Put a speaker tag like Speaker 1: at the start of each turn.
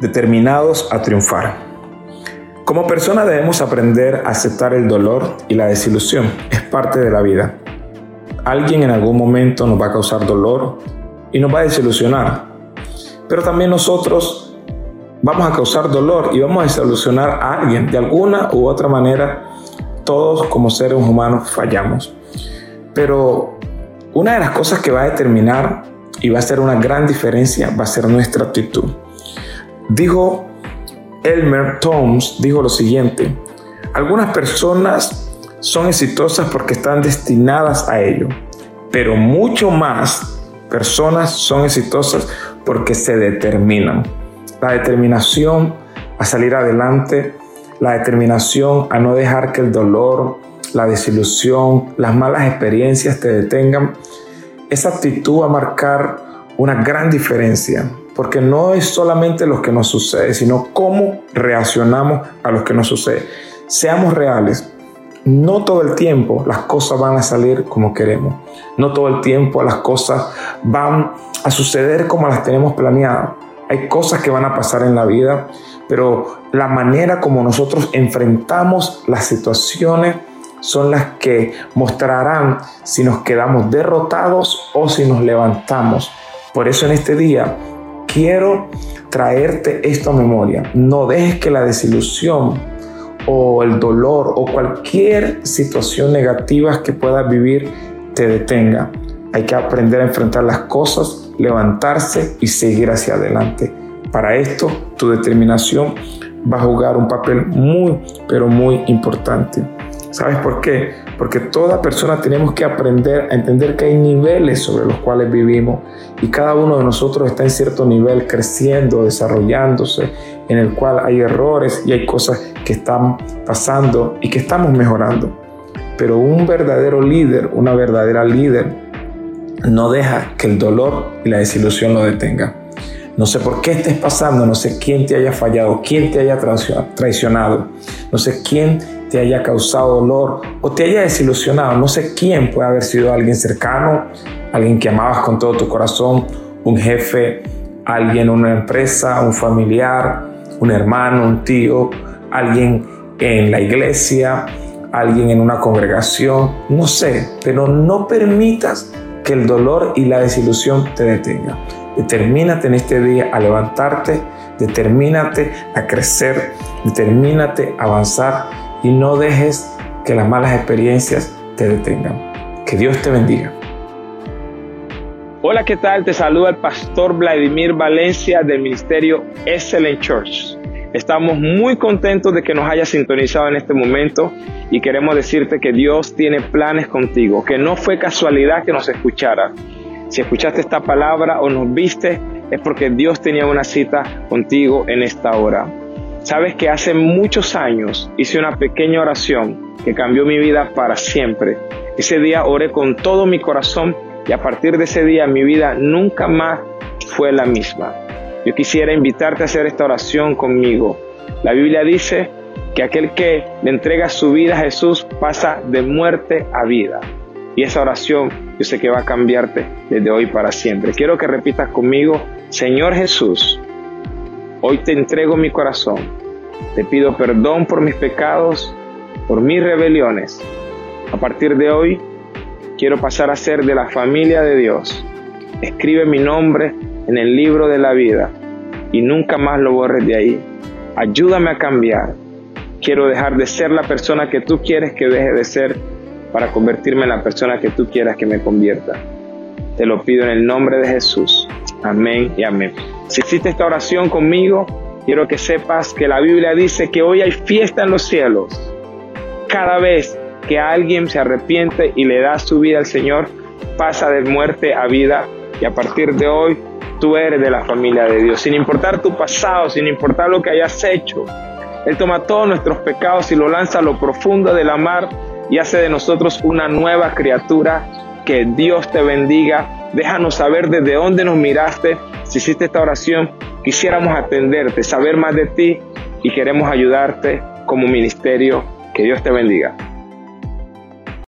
Speaker 1: determinados a triunfar. Como persona debemos aprender a aceptar el dolor y la desilusión. Es parte de la vida. Alguien en algún momento nos va a causar dolor y nos va a desilusionar. Pero también nosotros vamos a causar dolor y vamos a desilusionar a alguien. De alguna u otra manera, todos como seres humanos fallamos. Pero una de las cosas que va a determinar y va a ser una gran diferencia va a ser nuestra actitud. Dijo Elmer Toms, dijo lo siguiente, algunas personas son exitosas porque están destinadas a ello, pero mucho más personas son exitosas porque se determinan. La determinación a salir adelante, la determinación a no dejar que el dolor, la desilusión, las malas experiencias te detengan, esa actitud va a marcar una gran diferencia porque no es solamente lo que nos sucede, sino cómo reaccionamos a lo que nos sucede. Seamos reales, no todo el tiempo las cosas van a salir como queremos, no todo el tiempo las cosas van a suceder como las tenemos planeadas. Hay cosas que van a pasar en la vida, pero la manera como nosotros enfrentamos las situaciones son las que mostrarán si nos quedamos derrotados o si nos levantamos. Por eso en este día quiero traerte esto a memoria. No dejes que la desilusión o el dolor o cualquier situación negativa que puedas vivir te detenga. Hay que aprender a enfrentar las cosas, levantarse y seguir hacia adelante. Para esto, tu determinación va a jugar un papel muy, pero muy importante. ¿Sabes por qué? Porque toda persona tenemos que aprender a entender que hay niveles sobre los cuales vivimos y cada uno de nosotros está en cierto nivel creciendo, desarrollándose, en el cual hay errores y hay cosas que están pasando y que estamos mejorando. Pero un verdadero líder, una verdadera líder, no deja que el dolor y la desilusión lo detenga. No sé por qué estés pasando, no sé quién te haya fallado, quién te haya traicionado, no sé quién te haya causado dolor o te haya desilusionado. No sé quién puede haber sido alguien cercano, alguien que amabas con todo tu corazón, un jefe, alguien en una empresa, un familiar, un hermano, un tío, alguien en la iglesia, alguien en una congregación, no sé, pero no permitas que el dolor y la desilusión te detengan. Determínate en este día a levantarte, determínate a crecer, determínate a avanzar y no dejes que las malas experiencias te detengan. Que Dios te bendiga.
Speaker 2: Hola, ¿qué tal? Te saluda el pastor Vladimir Valencia del ministerio Excellent Church. Estamos muy contentos de que nos hayas sintonizado en este momento y queremos decirte que Dios tiene planes contigo, que no fue casualidad que nos escuchara. Si escuchaste esta palabra o nos viste, es porque Dios tenía una cita contigo en esta hora. Sabes que hace muchos años hice una pequeña oración que cambió mi vida para siempre. Ese día oré con todo mi corazón y a partir de ese día mi vida nunca más fue la misma. Yo quisiera invitarte a hacer esta oración conmigo. La Biblia dice que aquel que le entrega su vida a Jesús pasa de muerte a vida. Y esa oración yo sé que va a cambiarte desde hoy para siempre. Quiero que repitas conmigo, Señor Jesús, Hoy te entrego mi corazón. Te pido perdón por mis pecados, por mis rebeliones. A partir de hoy, quiero pasar a ser de la familia de Dios. Escribe mi nombre en el libro de la vida y nunca más lo borres de ahí. Ayúdame a cambiar. Quiero dejar de ser la persona que tú quieres que deje de ser para convertirme en la persona que tú quieras que me convierta. Te lo pido en el nombre de Jesús. Amén y amén. Si hiciste esta oración conmigo, quiero que sepas que la Biblia dice que hoy hay fiesta en los cielos. Cada vez que alguien se arrepiente y le da su vida al Señor, pasa de muerte a vida y a partir de hoy tú eres de la familia de Dios. Sin importar tu pasado, sin importar lo que hayas hecho, Él toma todos nuestros pecados y lo lanza a lo profundo de la mar y hace de nosotros una nueva criatura. Que Dios te bendiga. Déjanos saber desde dónde nos miraste si hiciste esta oración, quisiéramos atenderte, saber más de ti y queremos ayudarte como ministerio. Que Dios te bendiga.